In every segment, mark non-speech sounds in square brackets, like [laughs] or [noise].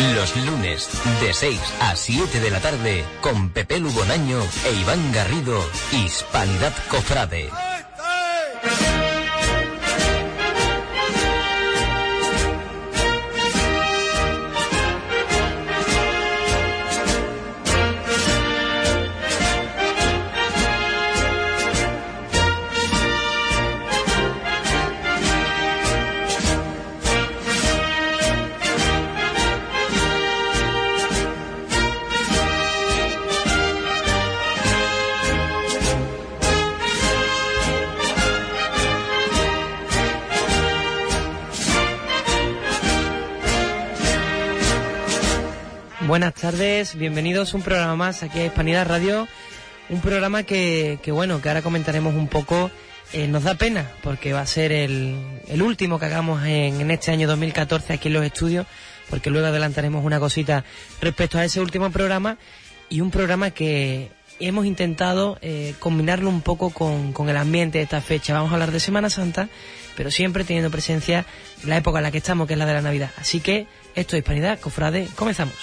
Los lunes de 6 a 7 de la tarde con Pepe Lubonaño e Iván Garrido, Hispanidad Cofrade. Bienvenidos un programa más aquí a Hispanidad Radio. Un programa que, que bueno, que ahora comentaremos un poco. Eh, nos da pena porque va a ser el, el último que hagamos en, en este año 2014 aquí en los estudios, porque luego adelantaremos una cosita respecto a ese último programa y un programa que hemos intentado eh, combinarlo un poco con, con el ambiente de esta fecha. Vamos a hablar de Semana Santa, pero siempre teniendo presencia la época en la que estamos, que es la de la Navidad. Así que esto es Hispanidad, Cofrade, comenzamos.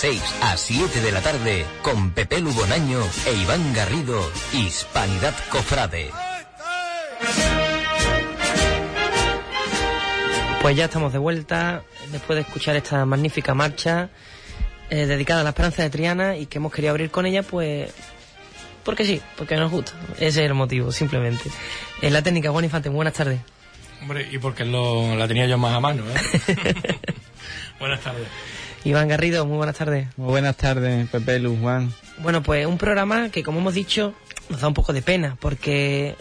6 a 7 de la tarde, con Pepe Lubonaño e Iván Garrido, Hispanidad Cofrade. Pues ya estamos de vuelta, después de escuchar esta magnífica marcha eh, dedicada a la esperanza de Triana y que hemos querido abrir con ella, pues porque sí, porque nos gusta. Ese es el motivo, simplemente. En la técnica, Juan Infante, buenas tardes. Hombre, y porque lo, la tenía yo más a mano, ¿eh? [laughs] buenas tardes. Iván Garrido, muy buenas tardes. Muy buenas tardes, Pepe Luz Juan. Bueno, pues un programa que, como hemos dicho, nos da un poco de pena, porque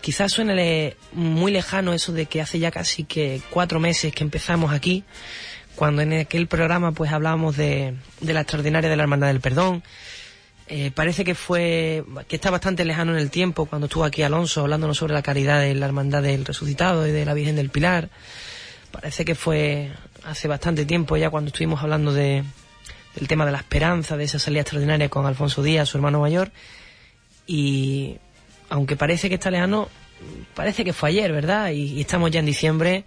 quizás suene muy lejano eso de que hace ya casi que cuatro meses que empezamos aquí, cuando en aquel programa pues hablábamos de, de la extraordinaria de la Hermandad del Perdón. Eh, parece que fue, que está bastante lejano en el tiempo cuando estuvo aquí Alonso hablándonos sobre la caridad de la Hermandad del Resucitado y de la Virgen del Pilar. Parece que fue hace bastante tiempo ya cuando estuvimos hablando de, del tema de la esperanza, de esa salida extraordinaria con Alfonso Díaz, su hermano mayor. Y aunque parece que está lejano, parece que fue ayer, ¿verdad? Y, estamos ya en diciembre,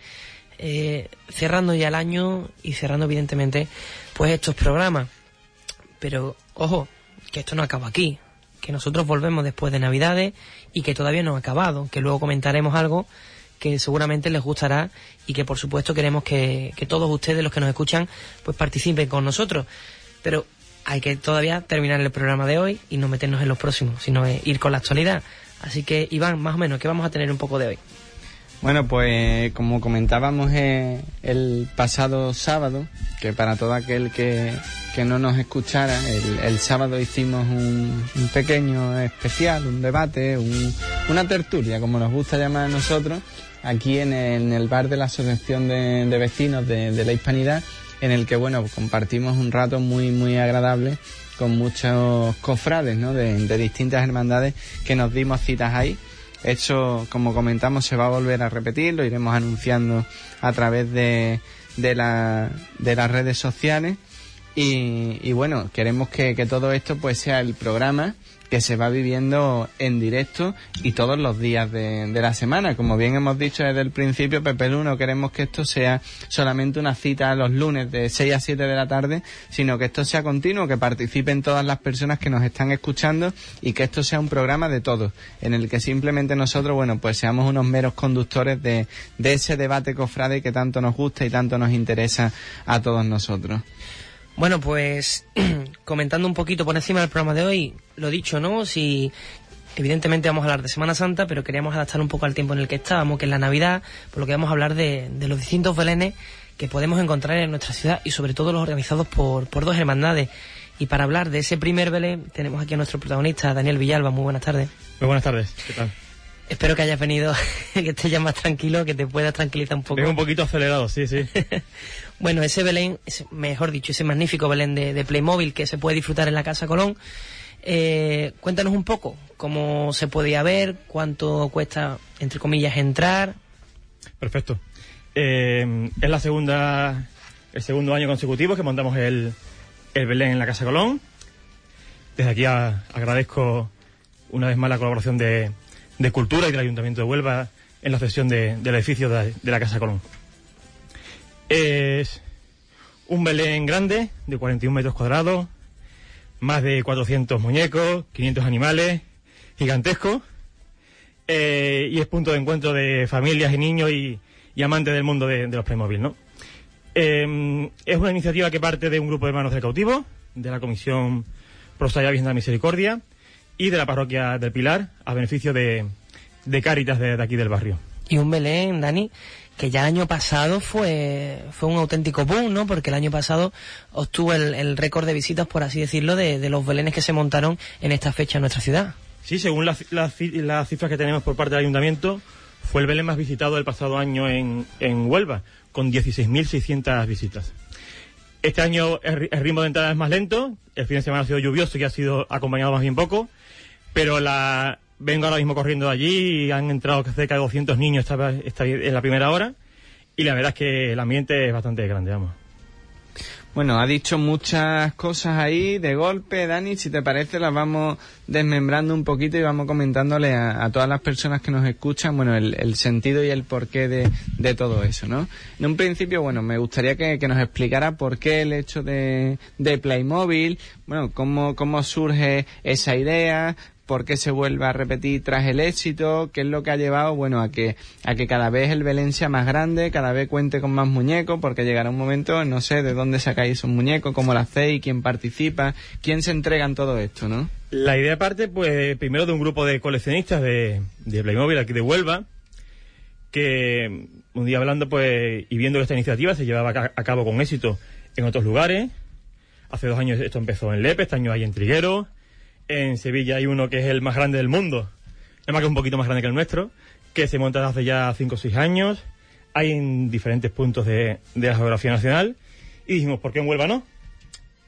eh, cerrando ya el año y cerrando evidentemente pues estos programas. Pero, ojo, que esto no acaba aquí, que nosotros volvemos después de Navidades y que todavía no ha acabado, que luego comentaremos algo que seguramente les gustará y que por supuesto queremos que, que todos ustedes, los que nos escuchan, pues participen con nosotros. Pero hay que todavía terminar el programa de hoy y no meternos en los próximos, sino ir con la actualidad. Así que, Iván, más o menos, ¿qué vamos a tener un poco de hoy? Bueno, pues como comentábamos eh, el pasado sábado, que para todo aquel que, que no nos escuchara, el, el sábado hicimos un, un, pequeño especial, un debate, un, una tertulia, como nos gusta llamar a nosotros, aquí en el, bar de la Asociación de, Vecinos de, la Hispanidad, en el que, bueno, compartimos un rato muy, muy agradable con muchos cofrades, ¿no? De, de distintas hermandades que nos dimos citas ahí. Esto, como comentamos, se va a volver a repetir, lo iremos anunciando a través de, de, la, de las redes sociales. Y, y bueno, queremos que, que, todo esto pues sea el programa que se va viviendo en directo y todos los días de, la semana. Como bien hemos dicho desde el principio, Pepe Lu, no queremos que esto sea solamente una cita los lunes de 6 a 7 de la tarde, sino que esto sea continuo, que participen todas las personas que nos están escuchando y que esto sea un programa de todos, en el que simplemente nosotros, bueno, pues seamos unos meros conductores de, de ese debate cofrade que tanto nos gusta y tanto nos interesa a todos nosotros. Bueno, pues [clears throat] comentando un poquito por encima del programa de hoy, lo dicho, ¿no? Si evidentemente vamos a hablar de Semana Santa, pero queríamos adaptar un poco al tiempo en el que estábamos, que es la Navidad, por lo que vamos a hablar de, de los distintos belenes que podemos encontrar en nuestra ciudad y sobre todo los organizados por, por dos hermandades. Y para hablar de ese primer Belén tenemos aquí a nuestro protagonista, Daniel Villalba. Muy buenas tardes. Muy buenas tardes, ¿qué tal? Espero que hayas venido, [laughs] que estés ya más tranquilo, que te puedas tranquilizar un poco. Vengo un poquito acelerado, sí, sí. [laughs] bueno, ese Belén, mejor dicho, ese magnífico Belén de, de, Playmobil que se puede disfrutar en la Casa Colón. Eh, cuéntanos un poco cómo se podía ver, cuánto cuesta, entre comillas, entrar. Perfecto. Eh, es la segunda, el segundo año consecutivo que montamos el, el Belén en la Casa Colón. Desde aquí a, agradezco una vez más la colaboración de, de Cultura y del Ayuntamiento de Huelva en la cesión de, del edificio de, de, la Casa Colón. Es un Belén grande de 41 metros cuadrados, más de 400 muñecos, 500 animales, gigantesco, eh, y es punto de encuentro de familias y niños y, y amantes del mundo de, los Playmobil, ¿no? Eh, es una iniciativa que parte de un grupo de hermanos del cautivo, de la Comisión Prosaya Virgen de la Misericordia, y de la parroquia del Pilar a beneficio de, de Cáritas de, de, aquí del barrio. Y un Belén, Dani, que ya el año pasado fue, fue un auténtico boom, ¿no? Porque el año pasado obtuvo el, el récord de visitas, por así decirlo, de, de, los Belenes que se montaron en esta fecha en nuestra ciudad. Sí, según las la, cifras que tenemos por parte del ayuntamiento, fue el Belén más visitado del pasado año en, en Huelva, con 16.600 visitas. Este año el, el ritmo de entrada es más lento, el fin de semana ha sido lluvioso y ha sido acompañado más bien poco, pero la vengo ahora mismo corriendo de allí y han entrado cerca de 200 niños esta, en la primera hora y la verdad es que el ambiente es bastante grande, vamos. Bueno, ha dicho muchas cosas ahí de golpe, Dani. Si te parece, las vamos desmembrando un poquito y vamos comentándole a, todas las personas que nos escuchan, bueno, el, sentido y el porqué de, de, todo eso, ¿no? En un principio, bueno, me gustaría que, nos explicara por qué el hecho de, de Playmobil, bueno, cómo, cómo surge esa idea, por qué se vuelve a repetir tras el éxito, qué es lo que ha llevado, bueno, a que, a que cada vez el Belén sea más grande, cada vez cuente con más muñecos, porque llegará un momento, no sé de dónde sacáis esos muñecos, cómo lo hacéis, quién participa, quién se entrega en todo esto, ¿no? La idea parte, pues, primero de un grupo de coleccionistas de, de Playmobil aquí de Huelva, que un día hablando, pues, y viendo que esta iniciativa se llevaba a cabo con éxito en otros lugares. Hace dos años esto empezó en Lepe, este año hay en Triguero, en Sevilla hay uno que es el más grande del mundo, es más que un poquito más grande que el nuestro, que se monta hace ya 5 o 6 años. Hay en diferentes puntos de, la geografía nacional. Y dijimos, ¿por qué en Huelva no?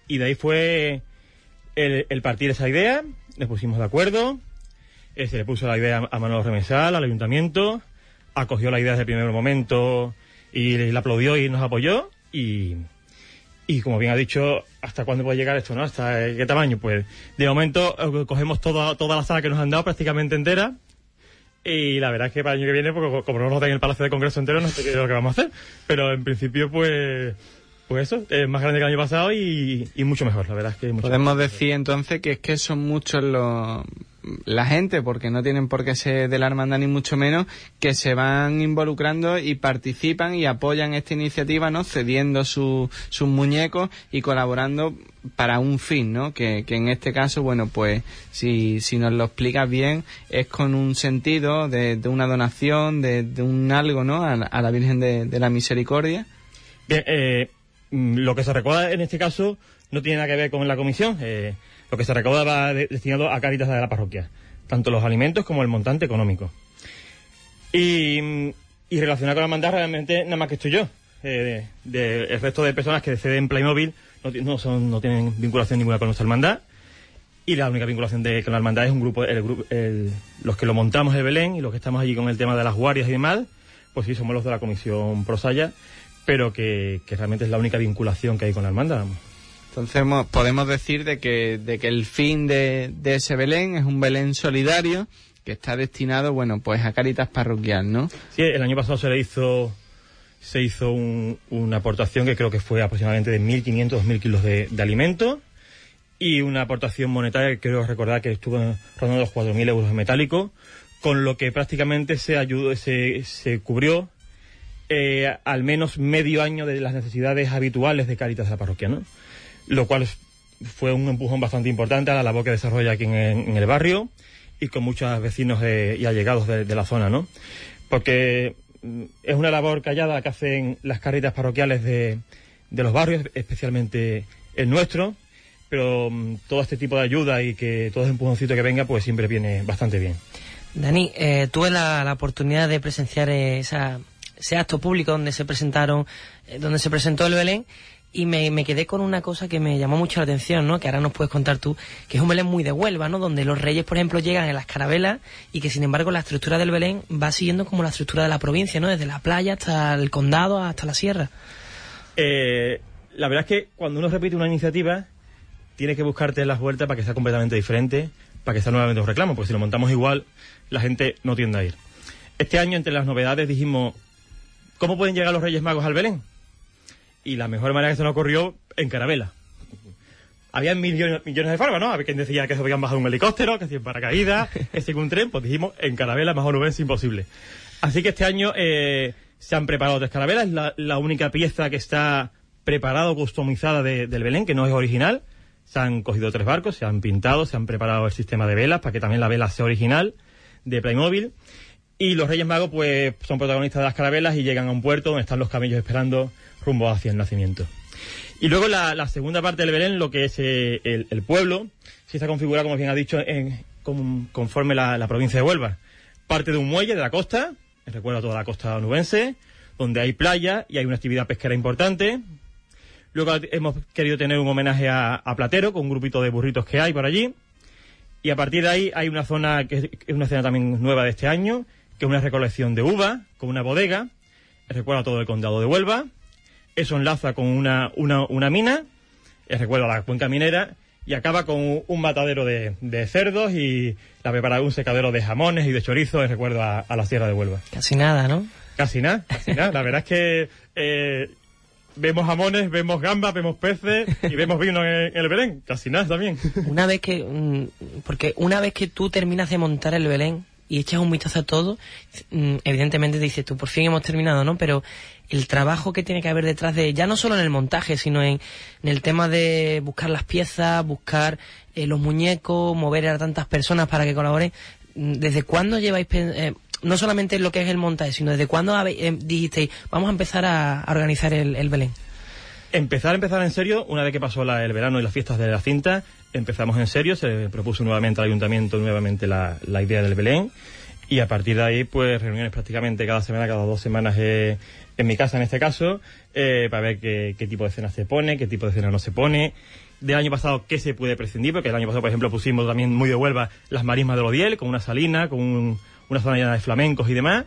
Y de ahí fue el, partir esa idea, nos pusimos de acuerdo, eh, se le puso la idea a Manuel Remesal, al ayuntamiento, acogió la idea desde el primer momento y le aplaudió y nos apoyó y, y como bien ha dicho, ¿hasta cuándo puede llegar esto, no? ¿Hasta qué tamaño? Pues de momento eh, cogemos toda, toda la sala que nos han dado prácticamente entera. Y la verdad es que para el año que viene, porque como no nos dan el Palacio de Congreso entero, no sé qué es lo que vamos a hacer. Pero en principio, pues, pues eso, es más grande que el año pasado y, y mucho mejor, la verdad es que mucho Podemos decir entonces que es que son muchos los la gente, porque no tienen por qué ser de la hermandad ni mucho menos, que se van involucrando y participan y apoyan esta iniciativa, ¿no? Cediendo sus muñecos y colaborando para un fin, ¿no? Que, que en este caso, bueno, pues si, si nos lo explicas bien, es con un sentido de, de una donación, de, de, un algo, ¿no? A, la Virgen de, la Misericordia. Bien, eh, mm, lo que se recuerda en este caso no tiene nada que ver con la comisión. Eh, lo que se recauda va destinado a Caritas de la parroquia, tanto los alimentos como el montante económico. Y, y relacionado con la hermandad, realmente nada más que estoy yo. Eh, el resto de personas que ceden Playmobil no, no, son, no tienen vinculación ninguna con nuestra hermandad. Y la única vinculación de, con la hermandad es un grupo, el, los que lo montamos de Belén y los que estamos allí con el tema de las guardias y demás, pues sí, somos los de la comisión Prosaya, pero que, que realmente es la única vinculación que hay con la hermandad. Entonces podemos decir de que, de que el fin de, ese Belén es un Belén solidario que está destinado, bueno, pues a Caritas Parroquial, ¿no? Sí, el año pasado se le hizo se hizo una aportación que creo que fue aproximadamente de 1.500, 2.000 kilos de, de alimentos y una aportación monetaria que creo recordar que estuvo rondando los 4.000 euros metálicos, con lo que prácticamente se ayudó, se, se cubrió eh, al menos medio año de las necesidades habituales de Caritas de la parroquia, ¿no? Lo cual fue un empujón bastante importante a la labor que desarrolla aquí en, el barrio y con muchos vecinos y allegados de, la zona, ¿no? Porque mm, es una labor callada que hacen las caritas parroquiales de, los barrios, especialmente el nuestro, pero mm, todo este tipo de ayuda y que todo ese empujoncito que venga, pues siempre viene bastante bien. Dani, eh, tuve la, oportunidad de presenciar esa, ese acto público donde se presentaron, eh, donde se presentó el Belén y me, me, quedé con una cosa que me llamó mucho la atención, ¿no? Que ahora nos puedes contar tú, que es un Belén muy de Huelva, ¿no? Donde los reyes, por ejemplo, llegan en las carabelas y que, sin embargo, la estructura del Belén va siguiendo como la estructura de la provincia, ¿no? Desde la playa hasta el condado, hasta la sierra. Eh, la verdad es que cuando uno repite una iniciativa, tiene que buscarte las vueltas para que sea completamente diferente, para que sea nuevamente un reclamo, porque si lo montamos igual, la gente no tiende a ir. Este año, entre las novedades, dijimos, ¿cómo pueden llegar los Reyes Magos al Belén? Y la mejor manera que se nos ocurrió en Carabela. Había millones, millones de formas, ¿no? Había quien decía que se podían bajar un helicóptero, que si en paracaídas, [laughs] que si un tren, pues dijimos en Carabela mejor no es imposible. Así que este año eh, se han preparado tres carabelas, es la, única pieza que está preparada o customizada del Belén, que no es original. Se han cogido tres barcos, se han pintado, se han preparado el sistema de velas para que también la vela sea original de Playmobil. Y los Reyes Magos, pues, son protagonistas de las carabelas y llegan a un puerto donde están los camellos esperando rumbo hacia el nacimiento. Y luego la, segunda parte del Belén, lo que es eh, el, pueblo, si está configurado, como bien ha dicho, en, conforme la, provincia de Huelva. Parte de un muelle de la costa, recuerdo toda la costa onubense, donde hay playa y hay una actividad pesquera importante. Luego hemos querido tener un homenaje a, Platero, con un grupito de burritos que hay por allí. Y a partir de ahí hay una zona que es una escena también nueva de este año, que es una recolección de uva, con una bodega. Recuerda todo el condado de Huelva eso enlaza con una, una, una mina, eh, recuerdo a la cuenca minera, y acaba con un, un matadero de, de cerdos y la prepara un secadero de jamones y de chorizos, recuerdo a, a la Sierra de Huelva. Casi nada, ¿no? Casi nada, casi nada. La verdad es que eh, vemos jamones, vemos gambas, vemos peces y vemos vino en, en el Belén. Casi nada también. Una vez que... mm, Porque una vez que tú terminas de montar el Belén y echas un vistazo a todo, mm, evidentemente dices tú, por fin hemos terminado, ¿no? Pero el trabajo que tiene que haber detrás de, ya no solo en el montaje, sino en, el tema de buscar las piezas, buscar eh, los muñecos, mover a tantas personas para que colaboren. Mm, ¿Desde cuándo lleváis, eh, no solamente lo que es el montaje, sino desde cuándo habéis- eh, dijisteis, vamos a empezar a, a organizar el, el Belén? Empezar, empezar en serio, una vez que pasó la- el verano y las fiestas de la cinta, empezamos en serio, se propuso nuevamente al ayuntamiento nuevamente la, la idea del Belén y a partir de ahí pues reuniones prácticamente cada semana, cada dos semanas eh, en mi casa en este caso, eh, para ver qué, tipo de cena se pone, qué tipo de cena no se pone. Del año pasado, qué se puede prescindir, porque el año pasado, por ejemplo, pusimos también muy de Huelva las marismas de Odiel, con una salina, con un- una zona llena de flamencos y demás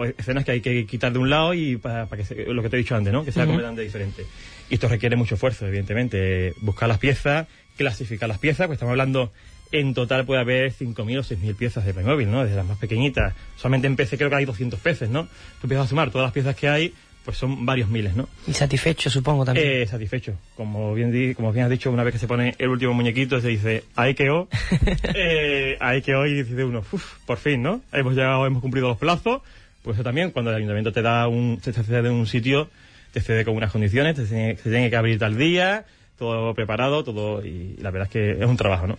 pues escenas que hay que quitar de un lado y para, que se- lo que te he dicho antes, ¿no? Que sea completamente diferente. Y esto requiere mucho esfuerzo, evidentemente. Buscar las piezas, clasificar las piezas, pues estamos hablando, en total puede haber 5.000 o 6.000 piezas de Playmobil, ¿no? Desde las más pequeñitas. Solamente en PC creo que hay 200 peces, ¿no? Tú empiezas a sumar todas las piezas que hay, pues son varios miles, ¿no? Y satisfecho, supongo, también. Eh, satisfecho. Como bien, di- como bien has dicho, una vez que se pone el último muñequito, se dice, ahí que o. [laughs] eh, ahí hoy dice uno, uff, por fin, ¿no? Hemos llegado, hemos cumplido los plazos. Pues eso también, cuando el ayuntamiento te da un, te cede un sitio, te cede con unas condiciones, te tiene, que abrir tal día, todo preparado, todo, y la verdad es que es un trabajo, ¿no?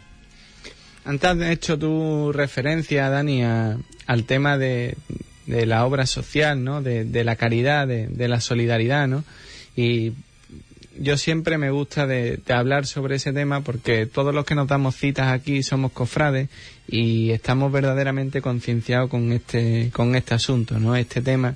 Antes has hecho tu referencia, Dani, a- al tema de, de la obra social, ¿no? De, de la caridad, de, de la solidaridad, ¿no? Y yo siempre me gusta de, hablar sobre ese tema porque todos los que nos damos citas aquí somos cofrades y estamos verdaderamente concienciados con este, con este asunto, ¿no? Este tema.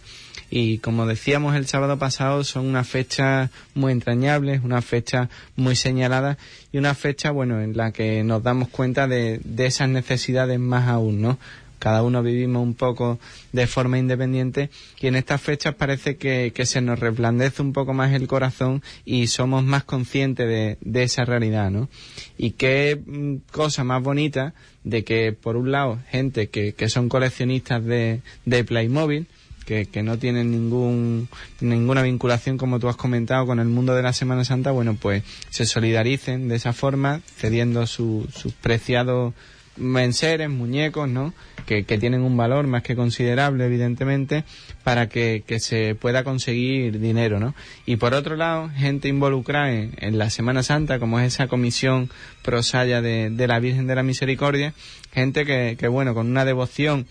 Y como decíamos el sábado pasado, son unas fechas muy entrañables, unas fechas muy señaladas y una fecha, bueno, en la que nos damos cuenta de, de esas necesidades más aún, ¿no? Cada uno vivimos un poco de forma independiente y en estas fechas parece que, que se nos resplandece un poco más el corazón y somos más conscientes de, esa realidad, ¿no? Y qué mm, cosa más bonita de que, por un lado, gente que, son coleccionistas de, Playmobil, que, que no tienen ningún, ninguna vinculación, como tú has comentado, con el mundo de la Semana Santa, bueno, pues se solidaricen de esa forma, cediendo su- sus preciados enseres, muñecos, ¿no? Que, que tienen un valor más que considerable, evidentemente, para que, que se pueda conseguir dinero, ¿no? Y por otro lado, gente involucrada en, en la Semana Santa, como es esa comisión prosaya de, de la Virgen de la Misericordia, gente que, que bueno, con una devoción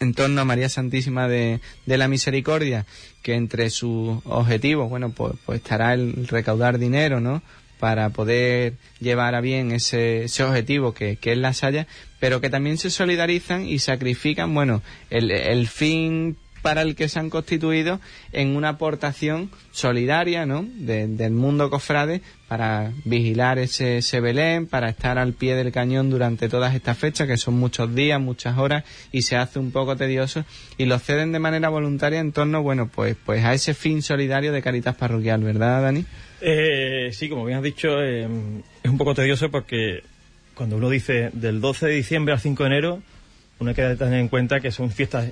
en torno a María Santísima de, de la Misericordia, que entre sus objetivos, bueno, pues, pues estará el recaudar dinero, ¿no? Para poder llevar a bien ese, ese objetivo que, que es la Saya, pero que también se solidarizan y sacrifican, bueno, el, el fin para el que se han constituido en una aportación solidaria, ¿no? De- del mundo cofrade para vigilar ese, ese Belén, para estar al pie del cañón durante todas estas fechas, que son muchos días, muchas horas, y se hace un poco tedioso, y lo ceden de manera voluntaria en torno, bueno, pues, pues a ese fin solidario de Caritas Parroquial, ¿verdad, Dani? Eh, sí, como bien has dicho, eh, es un poco tedioso porque cuando uno dice del 12 de diciembre al 5 de enero, uno hay que tener en cuenta que son fiestas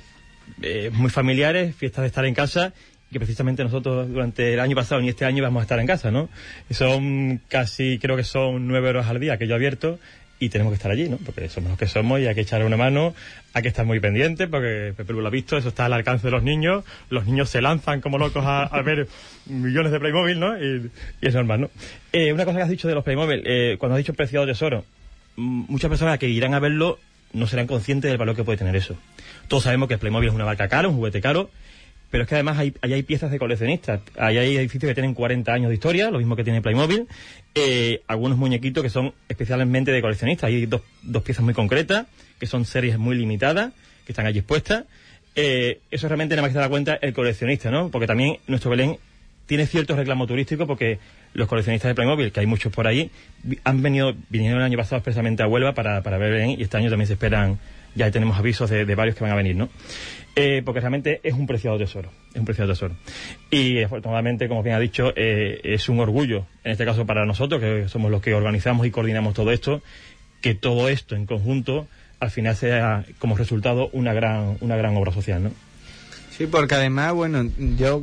eh, muy familiares, fiestas de estar en casa, y que precisamente nosotros durante el año pasado ni este año vamos a estar en casa, ¿no? Y son casi, creo que son nueve horas al día que yo abierto y tenemos que estar allí, ¿no? Porque somos los que somos y hay que echarle una mano, hay que estar muy pendientes porque Pepe lo ha visto, eso está al alcance de los niños, los niños se lanzan como locos a, a ver millones de Playmobil, ¿no? Y, y es normal, ¿no? Eh, una cosa que has dicho de los Playmobil, eh, cuando has dicho preciado tesoro, mm, muchas personas que irán a verlo no serán conscientes del valor que puede tener eso. Todos sabemos que el Playmobil es una marca cara, un juguete caro, pero es que además hay, ahí hay piezas de coleccionistas. Ahí hay edificios que tienen 40 años de historia, lo mismo que tiene Playmobil. Eh, algunos muñequitos que son especialmente de coleccionistas. Hay dos, dos piezas muy concretas, que son series muy limitadas, que están allí expuestas. Eh, eso realmente nada más que se da cuenta el coleccionista, ¿no? Porque también nuestro Belén tiene cierto reclamo turístico porque los coleccionistas de Playmobil, que hay muchos por ahí, han venido, vinieron el año pasado expresamente a Huelva para, para ver Belén y este año también se esperan ya tenemos avisos de, varios que van a venir, ¿no? Eh, porque realmente es un preciado tesoro, es un preciado tesoro. Y afortunadamente, como bien ha dicho, eh, es un orgullo, en este caso para nosotros, que somos los que organizamos y coordinamos todo esto, que todo esto en conjunto al final sea como resultado una gran, una gran obra social, ¿no? Sí, porque además, bueno, yo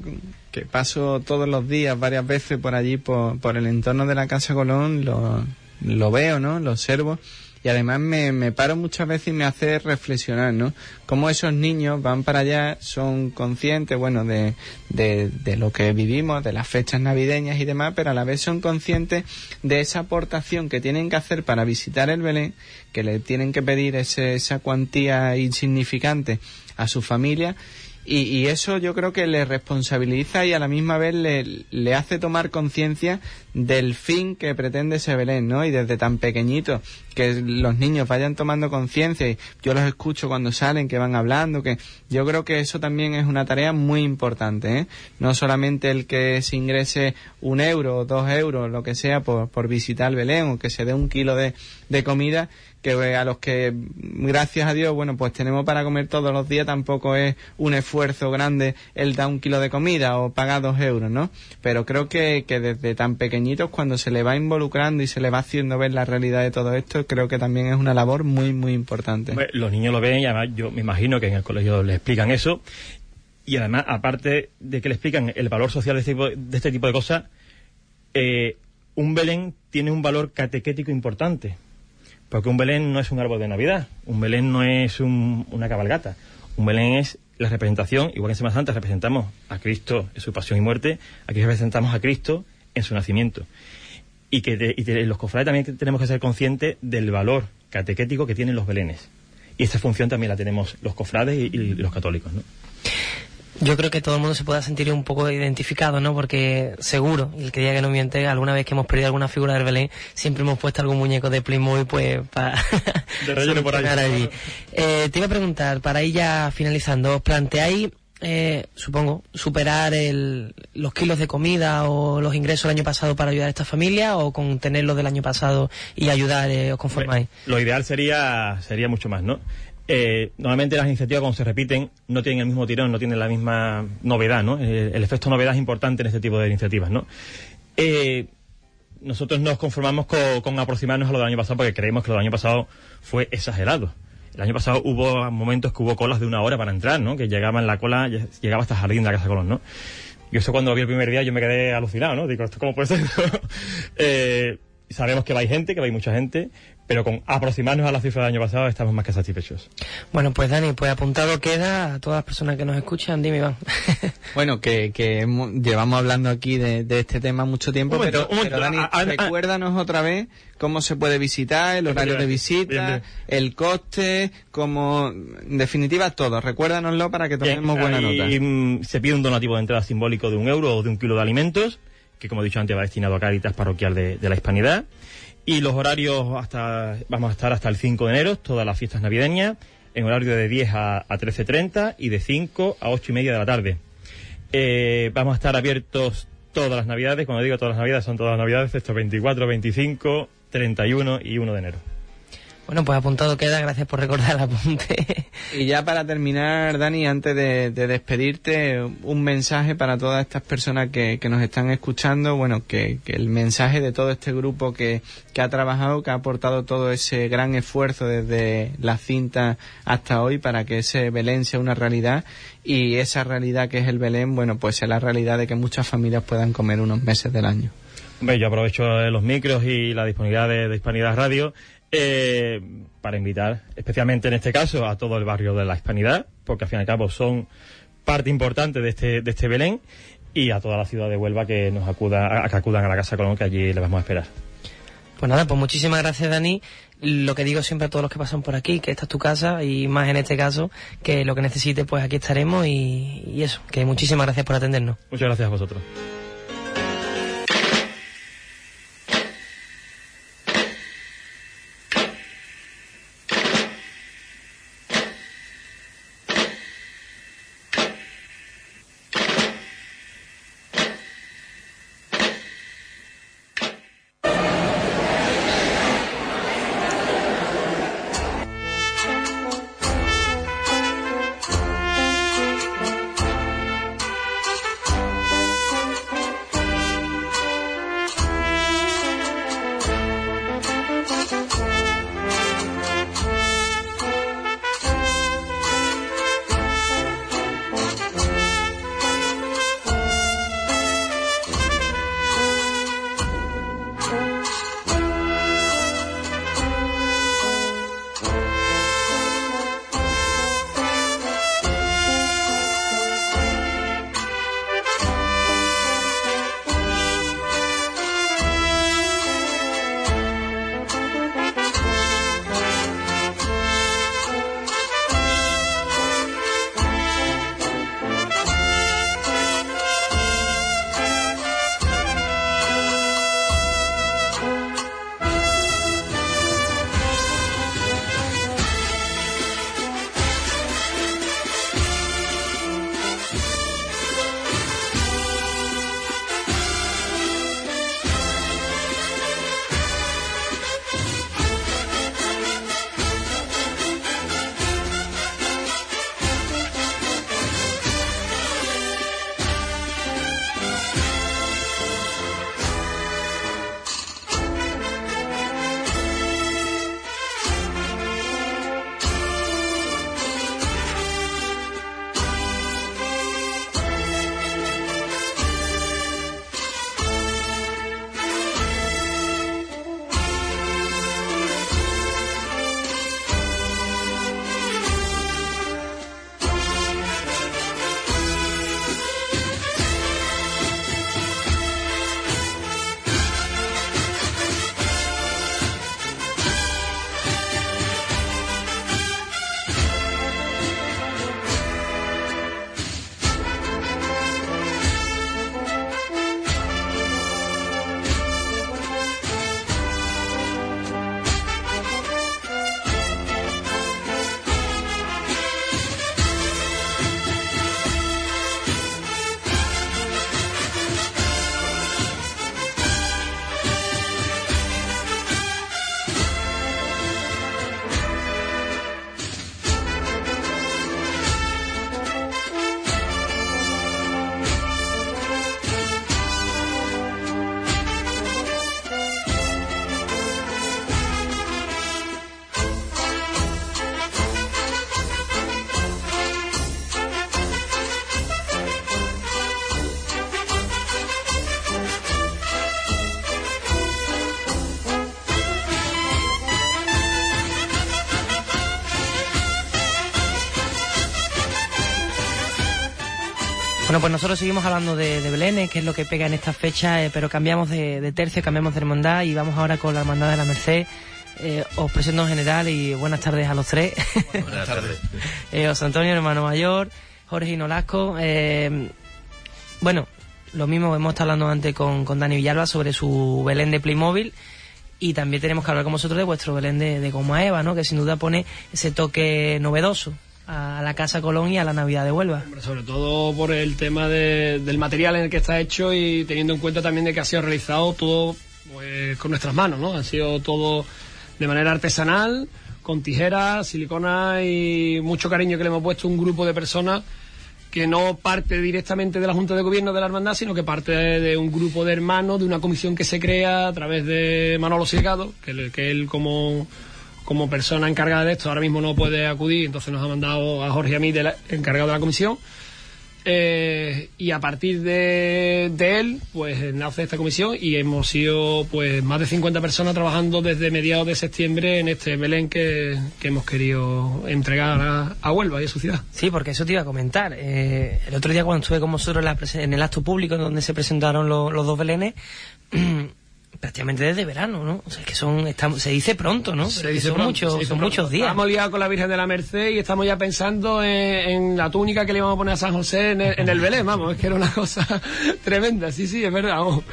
que paso todos los días, varias veces por allí, por, por el entorno de la Casa Colón, lo, lo veo, ¿no? Lo observo y además me, me, paro muchas veces y me hace reflexionar, ¿no? Cómo esos niños van para allá, son conscientes, bueno, de, de, de, lo que vivimos, de las fechas navideñas y demás, pero a la vez son conscientes de esa aportación que tienen que hacer para visitar el Belén, que le tienen que pedir ese, esa cuantía insignificante a su familia y, y, eso yo creo que le responsabiliza y a la misma vez le, le hace tomar conciencia del fin que pretende ese Belén, ¿no? Y desde tan pequeñito, que los niños vayan tomando conciencia y yo los escucho cuando salen, que van hablando, que yo creo que eso también es una tarea muy importante, ¿eh? No solamente el que se ingrese un euro o dos euros, lo que sea, por, por visitar Belén o que se dé un kilo de, de comida, que a los que, gracias a Dios, bueno, pues tenemos para comer todos los días, tampoco es un esfuerzo grande el dar un kilo de comida o pagar dos euros, ¿no? Pero creo que, que desde tan pequeñitos, cuando se le va involucrando y se le va haciendo ver la realidad de todo esto, creo que también es una labor muy, muy importante. Los niños lo ven y además yo me imagino que en el colegio les explican eso. Y además, aparte de que le explican el valor social de este tipo de, este tipo de cosas, eh, un Belén tiene un valor catequético importante porque un Belén no es un árbol de Navidad, un Belén no es una cabalgata, un Belén es la representación, igual que en Semana Santa representamos a Cristo en su pasión y muerte, aquí representamos a Cristo en su nacimiento. Y que los cofrades también tenemos que ser conscientes del valor catequético que tienen los belenes. Y esta función también la tenemos los cofrades y, y los católicos, ¿no? Yo creo que todo el mundo se pueda sentir un poco identificado, ¿no? Porque seguro, el que diga que no miente, alguna vez que hemos perdido alguna figura del Belén, siempre hemos puesto algún muñeco de Playmobil, pues, para... [laughs] de relleno [laughs] por ahí. Eh, te iba a preguntar, para ir ya finalizando, ¿os planteáis, eh, supongo, superar el, los kilos de comida o los ingresos del año pasado para ayudar a esta familia o con tenerlos del año pasado y ayudar, eh, os conformáis? Lo ideal sería, sería mucho más, ¿no? Eh, normalmente las iniciativas cuando se repiten no tienen el mismo tirón, no tienen la misma novedad, ¿no? Eh, el efecto novedad es importante en este tipo de iniciativas, ¿no? Eh, nosotros nos conformamos con, aproximarnos a lo del año pasado porque creemos que lo del año pasado fue exagerado. El año pasado hubo momentos que hubo colas de una hora para entrar, ¿no? Que llegaba en la cola, llegaba hasta el jardín de la Casa Colón, ¿no? Y eso cuando lo vi el primer día yo me quedé alucinado, ¿no? Digo, ¿esto cómo puede ser? [laughs] sabemos que va gente, que va mucha gente, pero con aproximarnos a la cifra del año pasado estamos más que satisfechos. Bueno, pues Dani, pues apuntado queda a todas las personas que nos escuchan, dime Iván. [laughs] bueno, que, que llevamos hablando aquí de, este tema mucho tiempo, pero, Dani, recuérdanos otra vez cómo se puede visitar, el horario de visita, el coste, como, en definitiva todo. Recuérdanoslo para que tomemos buena nota. Mm, se pide un donativo de entrada simbólico de un euro o de un kilo de alimentos, que como he dicho antes va destinado a Cáritas Parroquial de la Hispanidad. Y los horarios hasta vamos a estar hasta el 5 de enero, todas las fiestas navideñas, en horario de 10 a, a 13.30 y de 5 a 8 y media de la tarde. Eh, vamos a estar abiertos todas las navidades, cuando digo todas las navidades son todas las navidades, estos 24, 25, 31 y 1 de enero. Bueno, pues apuntado queda, gracias por recordar el apunte. [laughs] Y ya para terminar, Dani, antes de, despedirte, un mensaje para todas estas personas que, nos están escuchando, bueno, que, el mensaje de todo este grupo que, que ha trabajado, que ha aportado todo ese gran esfuerzo desde la cinta hasta hoy para que ese Belén sea una realidad y esa realidad que es el Belén, bueno, pues es la realidad de que muchas familias puedan comer unos meses del año. Yo aprovecho los micros y la disponibilidad de, de Hispanidad Radio eh, para invitar, especialmente en este caso, a todo el barrio de la Hispanidad, porque al fin y al cabo son parte importante de este, de este Belén, y a toda la ciudad de Huelva que nos acuda, a, que acudan a la Casa Colón, que allí le vamos a esperar. Pues nada, pues muchísimas gracias, Dani. Lo que digo siempre a todos los que pasan por aquí, que esta es tu casa y más en este caso, que lo que necesites, pues aquí estaremos y, y eso, que muchísimas gracias por atendernos. Muchas gracias a vosotros. Bueno, pues nosotros seguimos hablando de, de Belén, que es lo que pega en esta fecha, eh, pero cambiamos de, de tercio, cambiamos de hermandad y vamos ahora con la hermandad de la Merced. Eh, os presento en general y buenas tardes a los tres. Buenas [laughs] tardes. eh, José Antonio, hermano mayor, Jorge Inolasco. Eh, bueno, lo mismo hemos estado hablando antes con, con Dani Villalba sobre su Belén de Playmobil. Y también tenemos que hablar con vosotros de vuestro Belén de, de Goma Eva, ¿no? Que sin duda pone ese toque novedoso a la Casa Colón y a la Navidad de Huelva. Sobre todo por el tema de- del material en el que está hecho y teniendo en cuenta también de que ha sido realizado todo pues, con nuestras manos, ¿no? Ha sido todo de manera artesanal, con tijeras, silicona y mucho cariño que le hemos puesto un grupo de personas que no parte directamente de la Junta de Gobierno de la Hermandad, sino que parte de un grupo de hermanos, de una comisión que se crea a través de Manolo Silgado, que, que él como, como persona encargada de esto ahora mismo no puede acudir, entonces nos ha mandado a Jorge y a mí encargado de la comisión. Eh, y a partir de, él, pues nace esta comisión y hemos sido pues más de 50 personas trabajando desde mediados de septiembre en este Belén que, que hemos querido entregar a, Huelva y a su ciudad. Sí, porque eso te iba a comentar. Eh, el otro día cuando estuve con vosotros en, la en el acto público donde se presentaron lo- los dos belenes, [clears throat] prácticamente desde verano, ¿no? O sea, que son, estamos- se dice pronto, ¿no? Se dice son pronto, muchos, se dice son pronto. muchos días. Estamos liados con la Virgen de la Merced y estamos ya pensando en, en la túnica que le íbamos a poner a San José en el, en el Belén, vamos, es que era una cosa [laughs] tremenda, sí, sí, es verdad, vamos.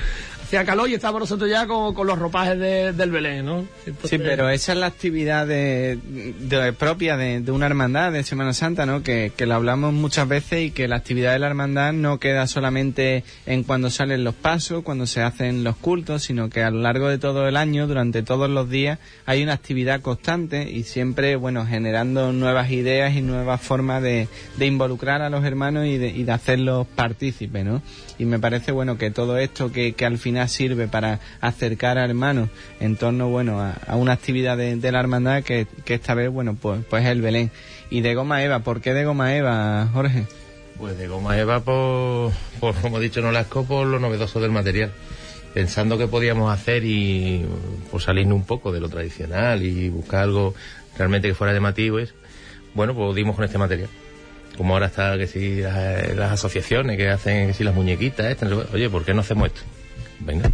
Hacía calor y estábamos nosotros ya con, con los ropajes de- del Belén, ¿no? Sí, pero esa es la actividad de, de- propia de, de una hermandad de Semana Santa, ¿no? Que, que lo hablamos muchas veces y que la actividad de la hermandad no queda solamente en cuando salen los pasos, cuando se hacen los cultos, sino que a lo largo de todo el año, durante todos los días, hay una actividad constante y siempre, bueno, generando nuevas ideas y nuevas formas de, de involucrar a los hermanos y de, y de hacerlos partícipes, ¿no? Y me parece, bueno, que todo esto que, que al final sirve para acercar a hermanos en torno, bueno, a, una actividad de, la hermandad que, que esta vez, bueno, pues, pues es el Belén. Y de Goma Eva, ¿por qué de Goma Eva, Jorge? Pues de goma eva por, por como he dicho, no por lo novedoso del material. Pensando que podíamos hacer y por salirnos un poco de lo tradicional y buscar algo realmente que fuera llamativo, es, bueno, pues dimos con este material. Como ahora está que si las, asociaciones que hacen que si las muñequitas, qué, oye, ¿por qué no hacemos esto? Venga.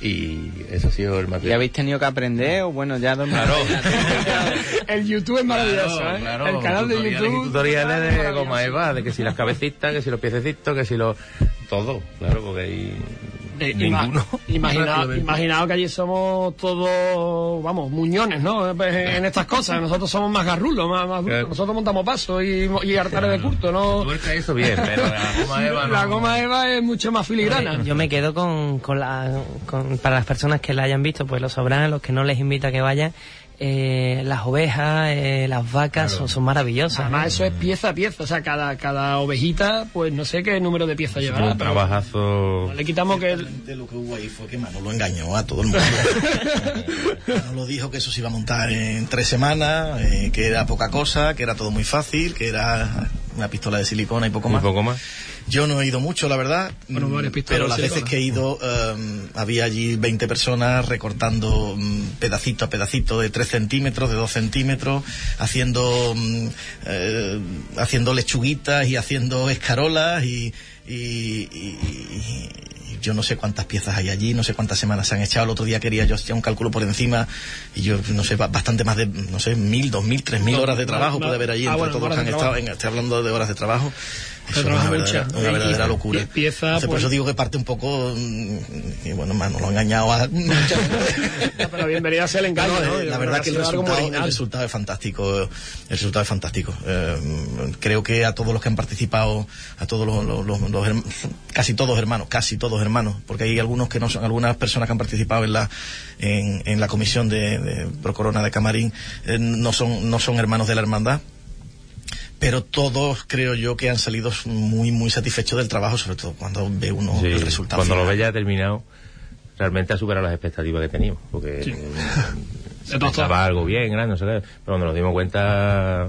Y eso ha sido el ¿Y material. habéis tenido que aprender o bueno, ya dos Claro. [laughs] El YouTube es maravilloso, Claro, ¿eh? claro, el canal de y YouTube. Tutoriales de goma eva, de que si las cabecitas, que si los piececitos, que si los. Todo, claro, porque hay. Eh, ninguno. Imaginaos [laughs] que allí somos todos, vamos, muñones, ¿no? En estas cosas. Nosotros somos más garrulos, más, más. Nosotros montamos pasos y, y altares de culto, ¿no? Eso bien, pero la goma eva [laughs] no. La goma Eva es mucho más filigrana. Yo me quedo con, con la, con- para las personas que la hayan visto, pues lo sabrán, los que no les invito a que vayan, eh, las ovejas, eh, las vacas son, son maravillosas. Además, ¿no? eso es pieza a pieza. O sea, cada, cada ovejita, pues no sé qué número de piezas llevará. Un pero trabajazo. no le quitamos que. el- lo que hubo ahí fue que Manolo engañó a todo el mundo. [laughs] Manolo dijo que eso se iba a montar en tres semanas, eh, que era poca cosa, que era todo muy fácil, que era una pistola de silicona y poco más. poco más. Yo no he ido mucho, la verdad, Bueno, mm, varias pistolas pero las veces que he ido eh, había allí 20 personas recortando mm, pedacito a pedacito de 3 centímetros, de 2 centímetros, haciendo, eh, haciendo lechuguitas y haciendo escarolas y- y- y yo no sé cuántas piezas hay allí, no sé cuántas semanas se han echado. El otro día quería yo hacer un cálculo por encima y yo no sé, ba- bastante más de, no sé, mil, dos mil, tres mil horas de trabajo no, puede haber allí ah, entre bueno, todos los que han estado. En- estoy hablando de horas de trabajo. Eso es una verdadera, una locura. y pieza, Entonces, por pues- eso digo que parte un poco, mm, y bueno, mano, lo ha engañado a mucha gente. [laughs] Pero bienvenida sea el engaño, No, ¿no? la verdad que el resultado, el resultado es fantástico. El resultado es fantástico. Eh, creo que a todos los que han participado, a todos los, los- los- los herm- casi todos hermanos, casi todos hermanos, porque hay algunos que no son, algunas personas que han participado en la en, en la comisión de, de Procorona de Camarín, eh, no son no son hermanos de la hermandad. Pero todos creo yo que han salido muy muy satisfechos del trabajo, sobre todo cuando ve uno Sí, el resultado. cuando lo ve ya terminado, realmente ha superado las expectativas que teníamos. Porque Sí. [laughs] eh, se algo bien, grande, no sé qué. Pero cuando nos dimos cuenta,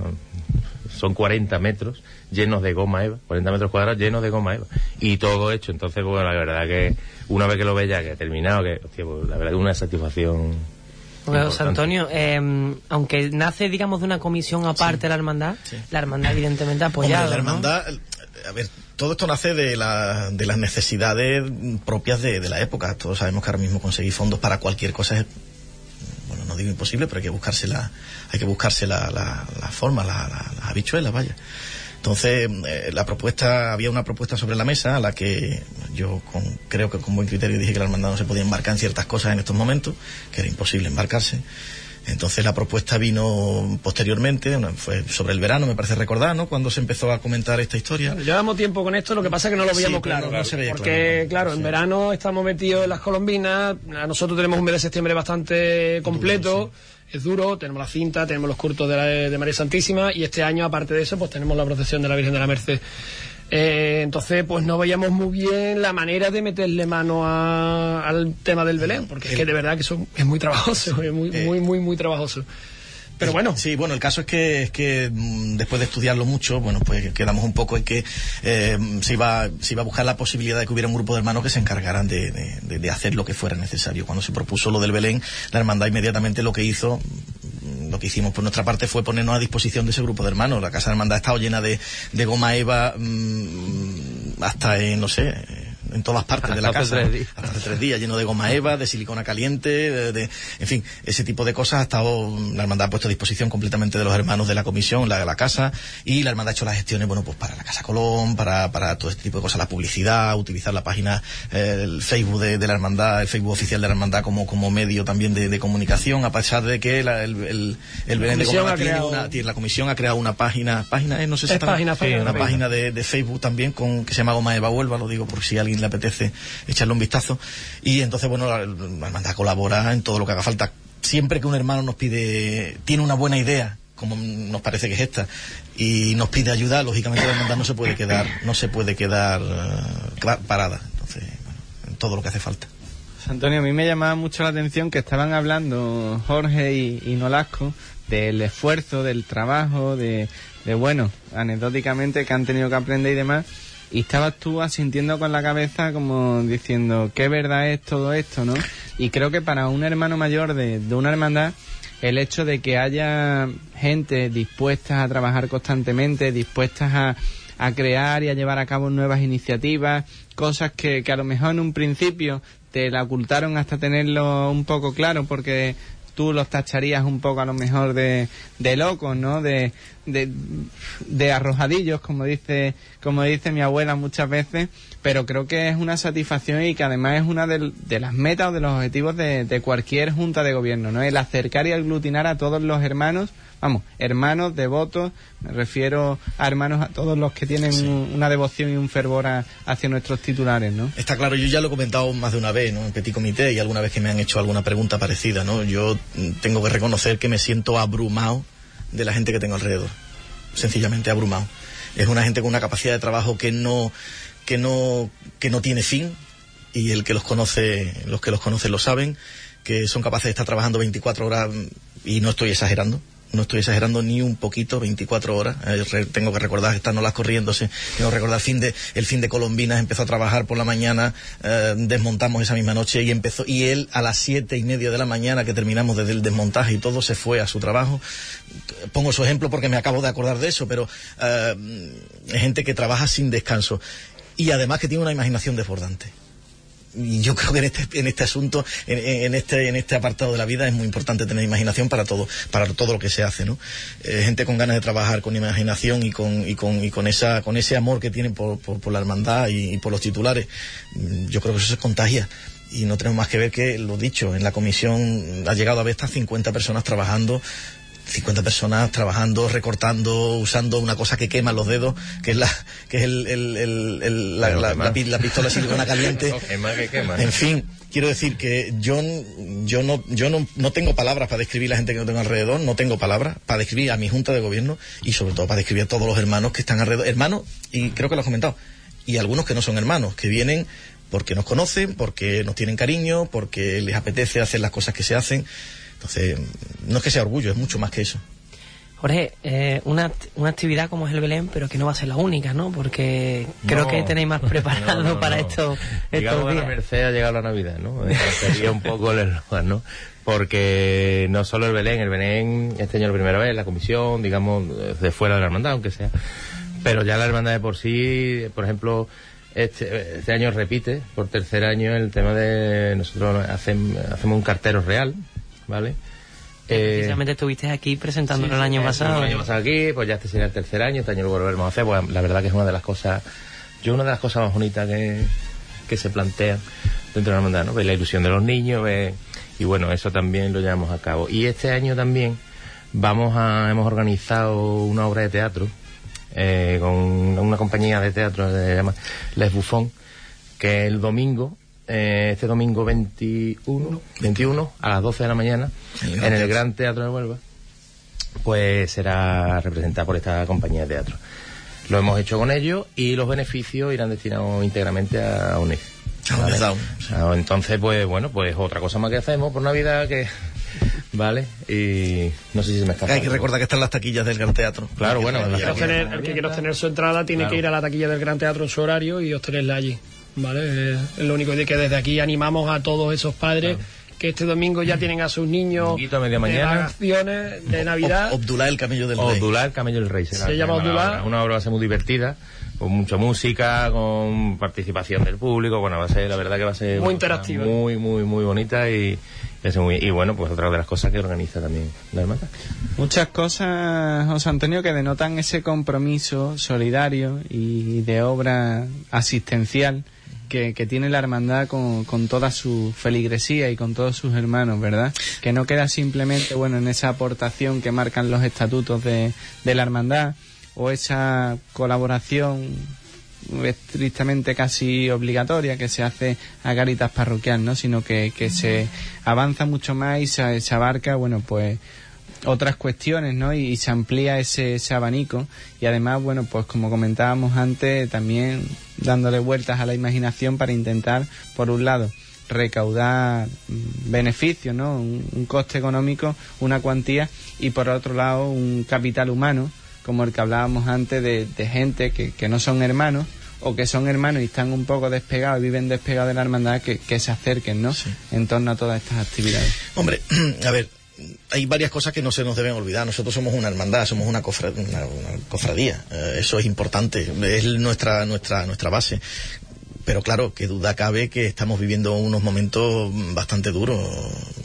son 40 metros llenos de goma eva, 40 metros cuadrados llenos de goma eva. Y todo hecho. Entonces, bueno, la verdad que una vez que lo ve ya, que ha terminado, que, hostia, pues, la verdad que es una satisfacción. José importante. Antonio, eh, aunque nace, digamos, de una comisión aparte de la hermandad, la hermandad evidentemente ha Hombre, la hermandad, a ver, todo esto nace de, la, de las necesidades propias de, de la época. Todos sabemos que ahora mismo conseguir fondos para cualquier cosa es bueno, no digo imposible, pero hay que buscarse la, hay que buscarse la, la, la forma, la, la, las habichuelas, vaya. Entonces, eh, la propuesta, había una propuesta sobre la mesa a la que yo con, creo que con buen criterio dije que la hermandad no se podía embarcar en ciertas cosas en estos momentos, que era imposible embarcarse. Entonces la propuesta vino posteriormente, fue sobre el verano, me parece recordar, ¿no? Cuando se empezó a comentar esta historia. Llevamos tiempo con esto, lo que pasa es que no lo veíamos claro. no- no se veía porque, claro, claro, en verano estamos metidos en las colombinas. Nosotros tenemos un mes de septiembre bastante completo. Es duro, tenemos la cinta, tenemos los curtos de, la- de María Santísima y este año, aparte de eso, pues tenemos la procesión de la Virgen de la Merced. Eh, entonces, pues no veíamos muy bien la manera de meterle mano a- al tema del Belén, porque es que de verdad que eso es muy trabajoso, es muy, Eh. muy, muy, muy trabajoso. Pero bueno, Sí, bueno, el caso es que, es que mm, después de estudiarlo mucho, bueno, pues quedamos un poco en que eh, se, iba, se iba a buscar la posibilidad de que hubiera un grupo de hermanos que se encargaran de, de- de- hacer lo que fuera necesario. Cuando se propuso lo del Belén, la hermandad inmediatamente lo que hizo, lo que hicimos por nuestra parte fue ponernos a disposición de ese grupo de hermanos. La casa de hermandad ha estado llena de, de goma eva mm, hasta en, no sé, en todas partes de la casa. tres. Hasta hace tres días, lleno de goma eva, de silicona caliente, de, de- en fin, ese tipo de cosas ha estado, la hermandad ha puesto a disposición completamente de los hermanos de la comisión, la de la casa, y la hermandad ha hecho las gestiones, bueno, pues para la Casa Colón, para, para todo este tipo de cosas, la publicidad, utilizar la página, eh, el Facebook de, de la hermandad, el Facebook oficial de la hermandad como, como medio también de, de comunicación, a pesar de que la- el, el, el Belén de ha tiene creado- una- tiene- la comisión ha creado una página, página, eh, no sé si Es está- página, una página. página de, de Facebook también con que se llama Goma Eva Huelva, lo digo por si a le apetece echarle un vistazo. Y entonces, bueno, la, la hermandad colabora en todo lo que haga falta. Siempre que un hermano nos pide, tiene una buena idea, como nos parece que es esta, y nos pide ayuda, lógicamente la hermandad no se puede quedar, no se puede quedar eh, parada. Entonces, bueno, en todo lo que hace falta. Antonio, a mí me llamaba mucho la atención que estaban hablando Jorge y, y Nolasco del esfuerzo, del trabajo, de, de, bueno, anecdóticamente que han tenido que aprender y demás. Y estabas tú asintiendo con la cabeza como diciendo, qué verdad es todo esto, ¿no? Y creo que para un hermano mayor de, de una hermandad, el hecho de que haya gente dispuesta a trabajar constantemente, dispuestas a, a crear y a llevar a cabo nuevas iniciativas, cosas que, que a lo mejor en un principio te la ocultaron hasta tenerlo un poco claro porque tú los tacharías un poco a lo mejor de, de locos, ¿no? De, de, de arrojadillos, como dice, como dice mi abuela muchas veces, pero creo que es una satisfacción y que además es una del- de, las metas o de los objetivos de, de cualquier junta de gobierno, ¿no? El acercar y aglutinar a todos los hermanos, vamos, hermanos, devotos, me refiero a hermanos a todos los que tienen un- una devoción y un fervor a- hacia nuestros titulares, ¿no? Está claro, yo ya lo he comentado más de una vez, ¿no? En Petit Comité y alguna vez que me han hecho alguna pregunta parecida, ¿no? Yo mm, tengo que reconocer que me siento abrumado de la gente que tengo alrededor. Sencillamente abrumado. Es una gente con una capacidad de trabajo que no, que no, que no tiene fin y el que los conoce, los que los conocen lo saben, que son capaces de estar trabajando 24 horas mm, y no estoy exagerando. No estoy exagerando ni un poquito, 24 horas. Eh, tengo que recordar, están no corriéndose. Tengo que recordar fin de, el fin de Colombinas, empezó a trabajar por la mañana, eh, desmontamos esa misma noche y empezó, y él a las siete y media de la mañana que terminamos desde el desmontaje y todo, se fue a su trabajo. Pongo su ejemplo porque me acabo de acordar de eso, pero eh, gente que trabaja sin descanso. Y además que tiene una imaginación desbordante y yo [laughs] creo que en este, en este asunto, en, en este, en este apartado de la vida es muy importante tener imaginación para todo, para todo lo que se hace, ¿no? Eh, gente con ganas de trabajar, con imaginación y con, y con, y con esa, con ese amor que tienen por, por, la hermandad y, por los titulares. Mm, Yo creo que eso se contagia. Y no tenemos más que ver que, lo dicho, en la comisión ha llegado a ver hasta 50 personas trabajando 50 personas trabajando, recortando, usando una cosa que quema los dedos, que es la, que es el, el- el- el- la, la- la pi- la pistola silicona [laughs] caliente. No, quema que quema. En fin, quiero decir que yo, yo, no, yo no, no tengo palabras para describir la gente que no tengo alrededor, no tengo palabras para describir a mi junta de gobierno y sobre todo para describir a todos los hermanos que están alrededor. Hermanos, y creo que lo has comentado, y algunos que no son hermanos, que vienen porque nos conocen, porque nos tienen cariño, porque les apetece hacer las cosas que se hacen. Entonces, no es que sea orgullo, es mucho más que eso. Jorge, eh, una, una actividad como es el Belén, pero que no va a ser la única, ¿no? Porque creo No. que tenéis más [laughs] preparado No, no, para no. estos, Digamos estos que la días. Merced ha llegado la Navidad, ¿no? Sería un poco el eslogan, ¿no? Porque no solo el Belén, el Belén este año la primera vez, la comisión, digamos, de fuera de la hermandad, aunque sea. Pero ya la hermandad de por sí, por ejemplo, este, este año repite, por tercer año, el tema de nosotros hacemos, hacemos un cartero real, ¿vale? Eh, Precisamente estuviste aquí presentándolo el año pasado. El año pasado aquí, pues ya este sería el tercer año, este año lo volveremos a hacer, pues la verdad que es una de las cosas, yo una de las cosas más bonitas que, que se plantean dentro de la hermandad, ¿no? Ver la ilusión de los niños, ver, y bueno, eso también lo llevamos a cabo. Y este año también vamos a, hemos organizado una obra de teatro, eh, con una compañía de teatro que se llama Les Buffon, que el domingo eh, este domingo 21, 21 a las 12 de la mañana en el Gran Teatro de Huelva, pues será representada por esta compañía de teatro. Lo hemos hecho con ellos y los beneficios irán destinados íntegramente a UNIF. entonces, pues bueno, pues otra cosa más que hacemos por Navidad que [laughs] ¿vale? Y no sé si se me escapa. Hay que recordar que están las taquillas del Gran Teatro. Claro, bueno. El que, quiera obtener su entrada tiene que ir a la taquilla del Gran Teatro en su horario y obtenerla allí. ¿Vale? Es lo único que desde aquí animamos a todos esos padres que este domingo ya tienen a sus niños de vacaciones de Navidad. Obdulá el camello del rey. Obdulá el camello del rey. Se llama Obdulá. Una obra va a ser muy divertida, con mucha música, con participación del público. Bueno, va a ser, la verdad que va a ser... Muy interactiva. Muy, muy, muy bonita y... y bueno, pues otra de las cosas que organiza también la hermana. Muchas cosas, José Antonio, que denotan ese compromiso solidario y de obra asistencial que, tiene la hermandad con, con, toda su feligresía y con todos sus hermanos, ¿verdad? Que no queda simplemente, bueno, en esa aportación que marcan los estatutos de, de la hermandad o esa colaboración estrictamente casi obligatoria que se hace a Caritas Parroquial, ¿no? Sino que, que se avanza mucho más y se, se abarca, bueno, pues otras cuestiones, ¿no? Y, se amplía ese, ese, abanico y además, bueno, pues como comentábamos antes, también dándole vueltas a la imaginación para intentar, por un lado, recaudar mm, beneficios, ¿no? Un, coste económico, una cuantía y por otro lado un capital humano, como el que hablábamos antes de, gente que, que, no son hermanos o que son hermanos y están un poco despegados viven despegados de la hermandad que, que se acerquen, ¿no? En torno a todas estas actividades. Hombre, [clears throat] a ver, hay varias cosas que no se nos deben olvidar. Nosotros somos una hermandad, somos una, cofradía. Eh, eso es importante, es nuestra, nuestra, nuestra base. Pero claro, que duda cabe que estamos viviendo unos momentos bastante duros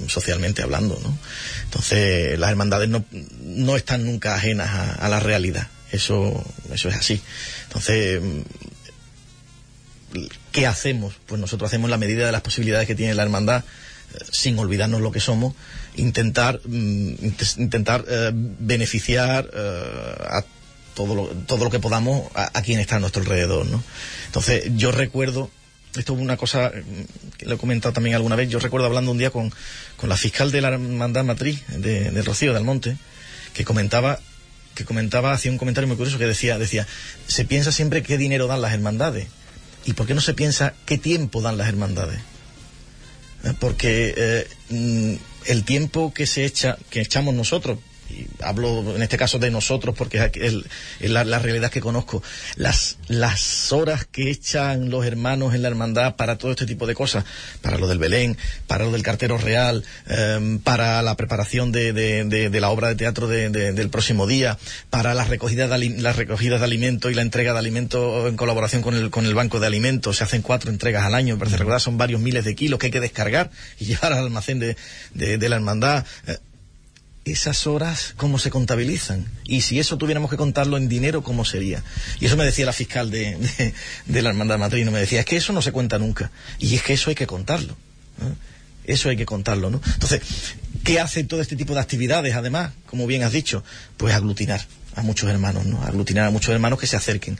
socialmente hablando, ¿no? Entonces, las hermandades no, no están nunca ajenas a, a la realidad. Eso, eso es así. Entonces, ¿qué hacemos? Pues nosotros hacemos la medida de las posibilidades que tiene la hermandad sin olvidarnos lo que somos, intentar, mm, intentar eh, beneficiar eh, a todo lo, todo lo que podamos a, quien está a nuestro alrededor, ¿no? Entonces, yo recuerdo, esto es una cosa mm, que lo he comentado también alguna vez, yo recuerdo hablando un día con, con la fiscal de la hermandad matriz de, de Rocío del Monte, que comentaba que comentaba, hacía un comentario muy curioso que decía, decía, se piensa siempre qué dinero dan las hermandades. ¿Y por qué no se piensa qué tiempo dan las hermandades? Porque eh, mm, el tiempo que se echa, que echamos nosotros hablo en este caso de nosotros porque es la, realidad que conozco, las, las horas que echan los hermanos en la hermandad para todo este tipo de cosas, para lo del Belén, para lo del cartero real, em, para la preparación de, de, la obra de teatro del próximo día, para la recogida de, las recogidas de alimentos y la entrega de alimentos en colaboración con el, con el banco de alimentos, se hacen cuatro entregas al año, parece recordar, son varios miles de kilos que hay que descargar y [laughs] llevar al almacén de, de la hermandad. Eh, esas horas cómo se contabilizan y si eso tuviéramos que contarlo en dinero cómo sería y eso me decía la fiscal de, de, la hermandad matrina me decía es que eso no se cuenta nunca y es que eso hay que contarlo eso hay que contarlo no entonces qué hace todo este tipo de actividades además como bien has dicho pues aglutinar a muchos hermanos no aglutinar a muchos hermanos que se acerquen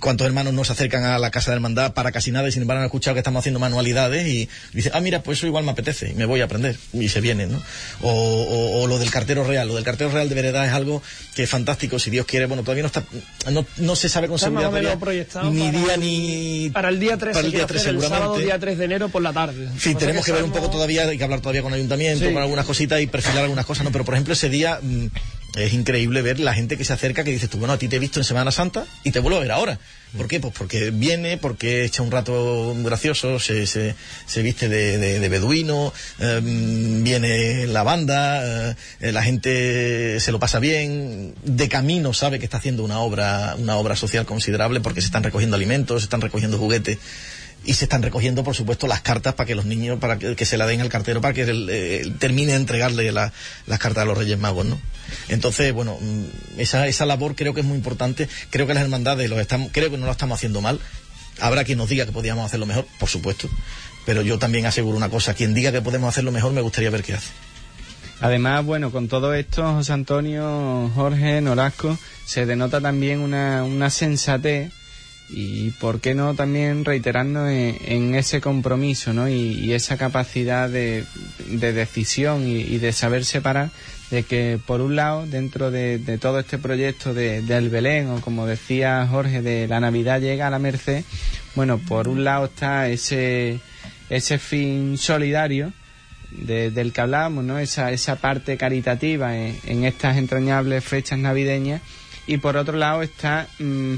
cuántos hermanos no se acercan a la casa de hermandad para casi nada y sin embargo han escuchado que estamos haciendo manualidades y dicen, ah, mira, pues eso igual me apetece y me voy a aprender y se vienen, ¿no? O, lo del cartero real, lo del cartero real de verdad es algo que es fantástico, si Dios quiere, bueno, todavía no está, no, no se sabe con seguridad ni día ni... Para el día 3, para el día 3 seguramente. El sábado, día 3 de enero por la tarde. En fin, tenemos que, ver un poco todavía, hay que hablar todavía con el ayuntamiento, con algunas cositas y perfilar algunas cosas, ¿no? Pero por ejemplo ese día... Es increíble ver la gente que se acerca que dices tú, bueno, a ti te he visto en Semana Santa y te vuelvo a ver ahora. ¿Por qué? Pues porque viene, porque echa un rato gracioso, se, se, se viste de, de, de beduino, eh, viene la banda, eh, la gente se lo pasa bien, de camino sabe que está haciendo una obra, una obra social considerable porque se están recogiendo alimentos, se están recogiendo juguetes y se están recogiendo, por supuesto, las cartas para que los niños, para que, se la den al cartero, para que él, eh, termine de entregarle la, las cartas a los Reyes Magos, ¿no? Entonces, bueno, mm, esa, esa labor creo que es muy importante. Creo que las hermandades los estamos, creo que no lo estamos haciendo mal. Habrá quien nos diga que podíamos hacerlo mejor, por supuesto. Pero yo también aseguro una cosa, quien diga que podemos hacerlo mejor me gustaría ver qué hace. Además, bueno, con todo esto, José Antonio, Jorge, Norasco, se denota también una, una sensatez y por qué no también reiterarnos en, ese compromiso ¿no? y, esa capacidad de, de decisión y, de saber separar de que por un lado dentro de, todo este proyecto de, del Belén o como decía Jorge de la Navidad llega a la Merced bueno por un lado está ese ese fin solidario de, del que hablábamos no esa esa parte caritativa en, en, estas entrañables fechas navideñas y por otro lado está mmm,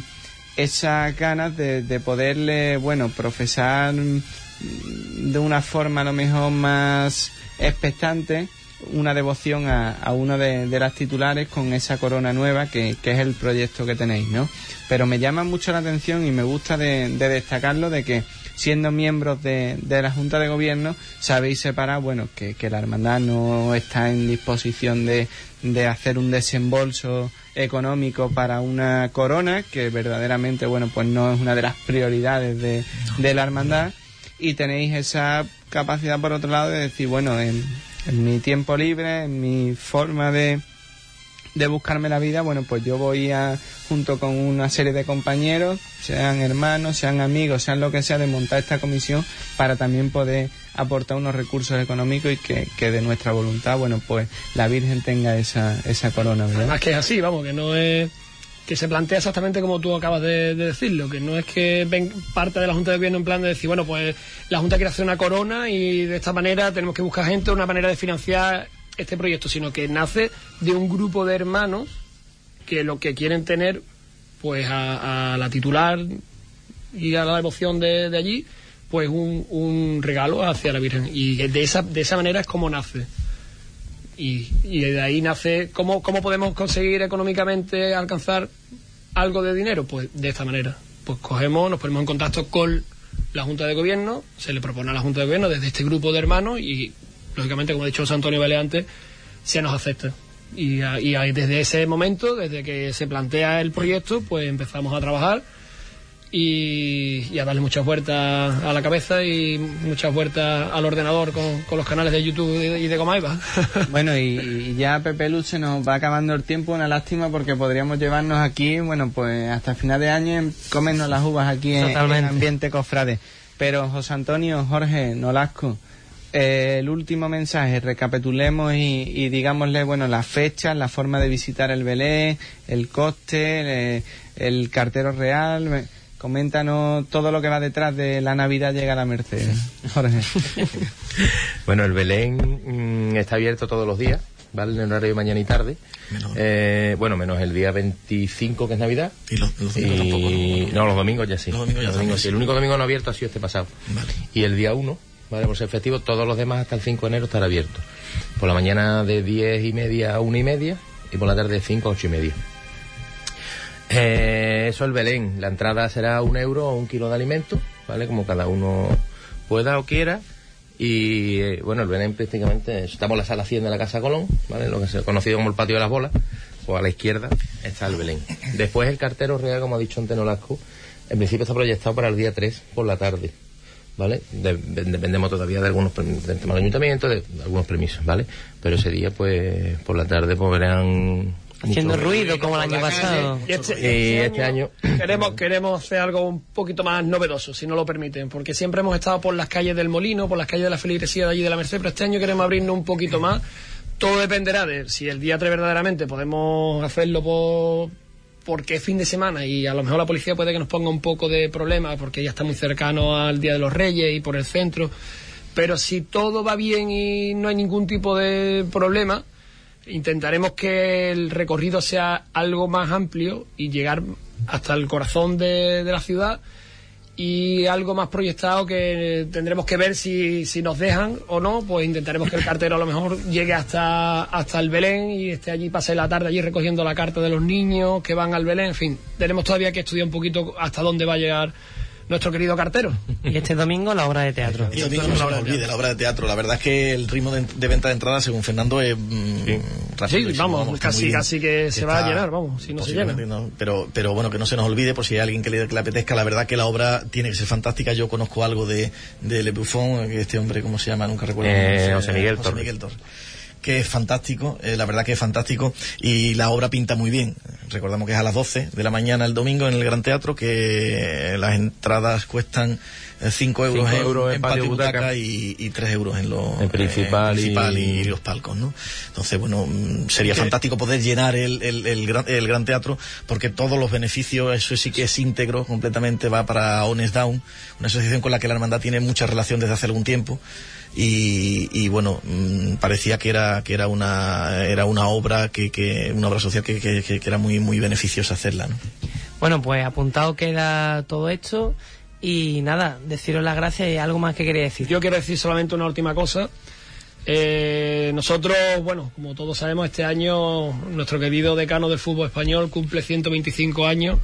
esas ganas de, de, poderle, bueno, profesar de una forma a lo mejor más expectante una devoción a, a uno de, de, las titulares con esa corona nueva que, que, es el proyecto que tenéis, ¿no? Pero me llama mucho la atención y me gusta de, de destacarlo de que siendo miembros de, de, la Junta de Gobierno sabéis separar, bueno, que, que la hermandad no está en disposición de hacer un desembolso económico para una corona que verdaderamente bueno pues no es una de las prioridades de, la hermandad. Y tenéis esa capacidad por otro lado de decir bueno en, en mi tiempo libre en mi forma de de buscarme la vida, bueno, pues yo voy a, junto con una serie de compañeros, sean hermanos, sean amigos, sean lo que sea, de montar esta comisión para también poder aportar unos recursos económicos y que, que de nuestra voluntad, bueno, pues la Virgen tenga esa, esa corona, ¿verdad? Además que es así, vamos, que no es que se plantea exactamente como tú acabas de, de, decirlo, que no es que ven parte de la Junta de Gobierno en plan de decir, bueno, pues la Junta quiere hacer una corona y de esta manera tenemos que buscar gente, una manera de financiar este proyecto, sino que nace de un grupo de hermanos que lo que quieren tener, pues a, a la titular y a la devoción de, allí, pues un, un, regalo hacia la Virgen. Y de esa, de esa manera es como nace. Y, y de ahí nace, ¿cómo, ¿cómo podemos conseguir económicamente alcanzar algo de dinero? Pues de esta manera. Pues cogemos, nos ponemos en contacto con la Junta de Gobierno, se le propone a la Junta de Gobierno desde este grupo de hermanos y lógicamente, como ha dicho José Antonio Vélez antes, se nos acepta. Y, y, desde ese momento, desde que se plantea el proyecto, pues empezamos a trabajar y, y a darle muchas vueltas a la cabeza y muchas vueltas al ordenador con, con los canales de YouTube y de, y de Comaiba. [laughs] bueno, y, y, ya Pepe Luz se nos va acabando el tiempo, una lástima porque podríamos llevarnos aquí, bueno, pues hasta final de año comernos las uvas aquí en, en ambiente cofrade. Pero José Antonio, Jorge, Nolasco, eh, el último mensaje, recapitulemos y, y, digámosle, bueno, las fechas, la forma de visitar el Belén, el coste, eh, el cartero real. Coméntanos todo lo que va detrás de la Navidad llega a la Merced, Jorge. [laughs] bueno, el Belén mmm, está abierto todos los días, ¿vale? En horario de mañana y tarde. Menos. Eh, bueno, menos el día 25 que es Navidad. Y los, los domingos y... tampoco. ¿no? no, los domingos ya sí. Los domingos ya los domingos, sí. El único domingo no abierto ha sido este pasado. Vale. Y el día 1 ¿vale? Por ser festivo, todos los demás hasta el 5 de enero estará abierto. Por la mañana de 10 y media a 1 y media y por la tarde de 5 a 8 y media. Eh, eso el Belén. La entrada será un euro o un kilo de alimento, ¿vale? Como cada uno pueda o quiera. Y eh, bueno, el Belén prácticamente, estamos en la sala 100 de la Casa Colón, ¿vale? Lo que se ha conocido como el patio de las bolas, o a la izquierda está el Belén. Después el cartero real, como ha dicho Antonio Lasco, en principio está proyectado para el día 3 por la tarde. ¿Vale? De, de, dependemos todavía de algunos del tema del ayuntamiento, de, de, algunos permisos, ¿vale? Pero ese día, pues, por la tarde, pues verán haciendo ruido como el año pasado. Y este, y este, año, queremos queremos hacer algo un poquito más novedoso, si no lo permiten, porque siempre hemos estado por las calles del Molino, por las calles de la Feligresía de allí de la Merced, pero este año queremos abrirnos un poquito más. Todo dependerá de si el día 3 verdaderamente podemos hacerlo por porque es fin de semana y a lo mejor la policía puede que nos ponga un poco de problema porque ya está muy cercano al Día de los Reyes y por el centro. Pero si todo va bien y no hay ningún tipo de problema, intentaremos que el recorrido sea algo más amplio y llegar hasta el corazón de, de la ciudad y algo más proyectado que tendremos que ver si, si nos dejan o no, pues intentaremos que el cartero a lo mejor llegue hasta, hasta el Belén y esté allí, pase la tarde allí recogiendo la carta de los niños que van al Belén, en fin, tenemos todavía que estudiar un poquito hasta dónde va a llegar nuestro querido cartero. [laughs] Y este domingo la obra de teatro. Y domingo no se nos olvide la obra de teatro. La verdad es que el ritmo de, de venta de entradas, según Fernando, es mm, Sí, rapidísimo, vamos, está muy casi, casi que se va a llenar, vamos, si no se llena. no, pero, pero bueno, que no se nos olvide por si hay alguien que le, que le apetezca. La verdad que la obra tiene que ser fantástica. Yo conozco algo de, de Le Buffon, este hombre, ¿cómo se llama? Nunca recuerdo. Eh, cómo se- José Miguel Torres. Torres que es fantástico, eh, la verdad que es fantástico y la obra pinta muy bien. Recordamos que es a las 12 de la mañana el domingo en el Gran Teatro, que las entradas cuestan 5 euros, Cinco en, euros en en patio butaca, butaca y, y 3 euros en los En principal y- y... los palcos, ¿no? Entonces, bueno, mm, sería fantástico poder llenar el, el, el gran, el Gran Teatro porque todos los beneficios, eso sí que es íntegro, completamente va para Honest Down, una asociación con la que la hermandad tiene mucha relación desde hace algún tiempo y, y bueno mm, parecía que era que era una era una obra que, que una obra social que, que, que era muy muy beneficiosa hacerla ¿no? Bueno, pues apuntado queda todo esto y nada, deciros las gracias y algo más que quería decir. Yo quiero decir solamente una última cosa. Eh, nosotros, bueno, como todos sabemos, este año nuestro querido decano del fútbol español cumple 125 años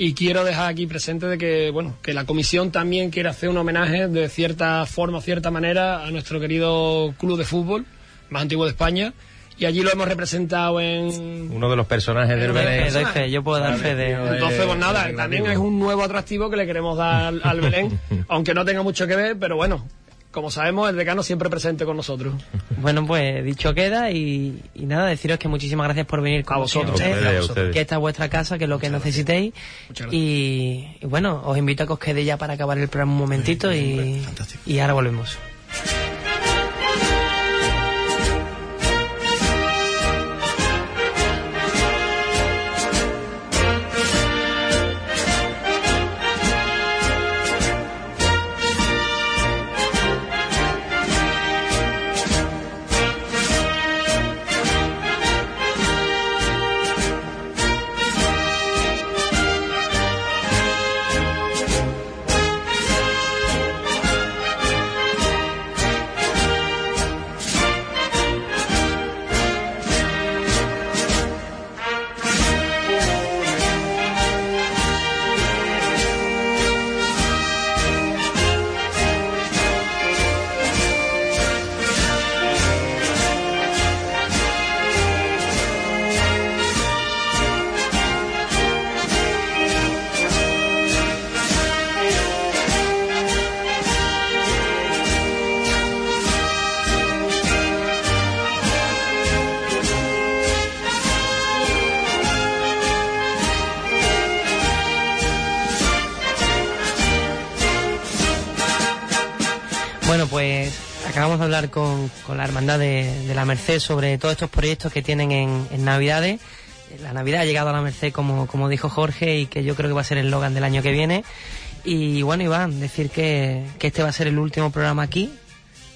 y quiero dejar aquí presente de que, bueno, que la comisión también quiere hacer un homenaje de cierta forma, cierta manera a nuestro querido club de fútbol más antiguo de España. Y allí lo hemos representado en Uno de los personajes del Belén. doy fe, yo puedo dar fe de... entonces, pues nada, eh, también es un nuevo atractivo que le queremos dar al, al Belén, [laughs] aunque no tenga mucho que ver, pero bueno, como sabemos, el decano siempre presente con nosotros. [laughs] Bueno, pues dicho queda y, y nada, deciros que muchísimas gracias por venir con A vosotros. siempre, ustedes, a que esta es vuestra casa, que es lo que necesitéis. Y, y bueno, os invito a que os quede ya para acabar el programa un momentito y ahora volvemos. Con, la Hermandad de, la Merced sobre todos estos proyectos que tienen en, en Navidades. La Navidad ha llegado a la Merced, como, como dijo Jorge, y que yo creo que va a ser el Logan del año que viene. Y bueno, Iván, decir que este va a ser el último programa aquí,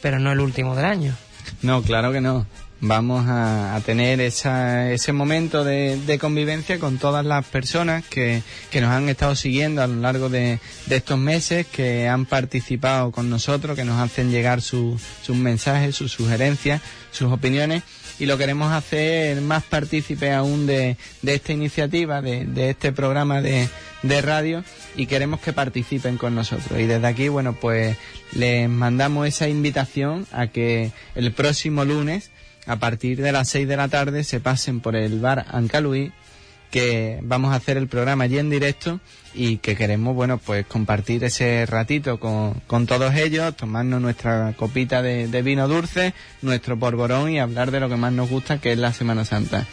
pero no el último del año. No, claro que no. Vamos a, a tener esa- ese momento de, de convivencia con todas las personas que, que nos han estado siguiendo a lo largo de, de estos meses, que han participado con nosotros, que nos hacen llegar su- sus mensajes, sus sugerencias, sus opiniones. Y lo queremos hacer más partícipe aún de, de esta iniciativa, de, de este programa de, de radio y queremos que participen con nosotros. Y desde aquí, bueno, pues les mandamos esa invitación a que el próximo lunes, a partir de las 6 de la tarde, se pasen por el bar Ancaluí, que vamos a hacer el programa allí en directo y que queremos, bueno, pues compartir ese ratito con, con todos ellos, tomarnos nuestra copita de, vino dulce, nuestro porborón y hablar de lo que más nos gusta, que es la Semana Santa.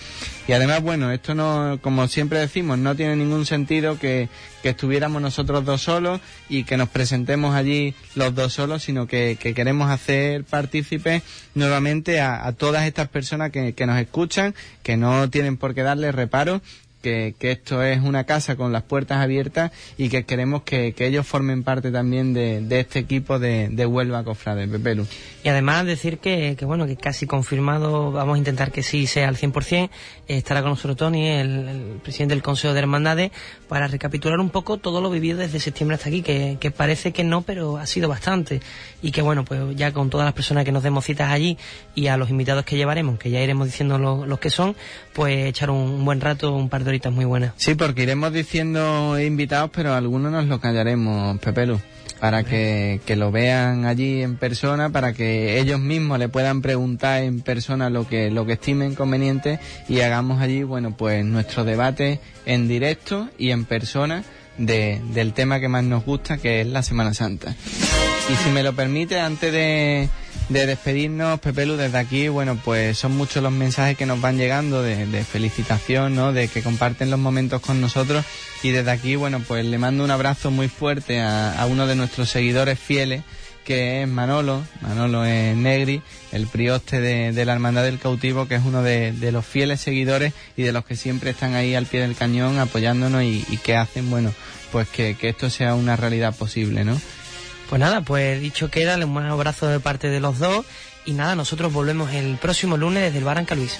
Y además, bueno, esto no, como siempre decimos, no tiene ningún sentido que, que estuviéramos nosotros dos solos y que nos presentemos allí los dos solos, sino que, que queremos hacer partícipes nuevamente a, a todas estas personas que, que nos escuchan, que no tienen por qué darle reparo, que, esto es una casa con las puertas abiertas y que queremos que, ellos formen parte también de, este equipo de, de Huelva Cofrade, Pepelu. Y además decir que, que, bueno, que casi confirmado, vamos a intentar que sí sea al 100%, estará con nosotros Tony, el, presidente del Consejo de Hermandades, para recapitular un poco todo lo vivido desde septiembre hasta aquí, que, parece que no, pero ha sido bastante. Y que bueno, pues ya con todas las personas que nos demos citas allí y a los invitados que llevaremos, que ya iremos diciendo los, los que son, pues echar un, un buen rato, un par de horitas muy buenas. Sí, porque iremos diciendo invitados, pero algunos nos lo callaremos, Pepelu para que, que, lo vean allí en persona, para que ellos mismos le puedan preguntar en persona lo que, lo que estimen conveniente y hagamos allí, bueno, pues nuestro debate en directo y en persona de, del tema que más nos gusta, que es la Semana Santa. Y si me lo permite, antes de, de despedirnos, Pepelu, desde aquí, bueno, pues son muchos los mensajes que nos van llegando de, de, felicitación, ¿no? De que comparten los momentos con nosotros y desde aquí, bueno, pues le mando un abrazo muy fuerte a, a uno de nuestros seguidores fieles, que es Manolo, Manolo es Negri, el prioste de, la Hermandad del Cautivo, que es uno de, los fieles seguidores y de los que siempre están ahí al pie del cañón apoyándonos y, y que hacen, bueno, pues que, que esto sea una realidad posible, ¿no? Pues nada, pues dicho queda, un abrazo de parte de los dos y nada, nosotros volvemos el próximo lunes desde el Barranca Luis.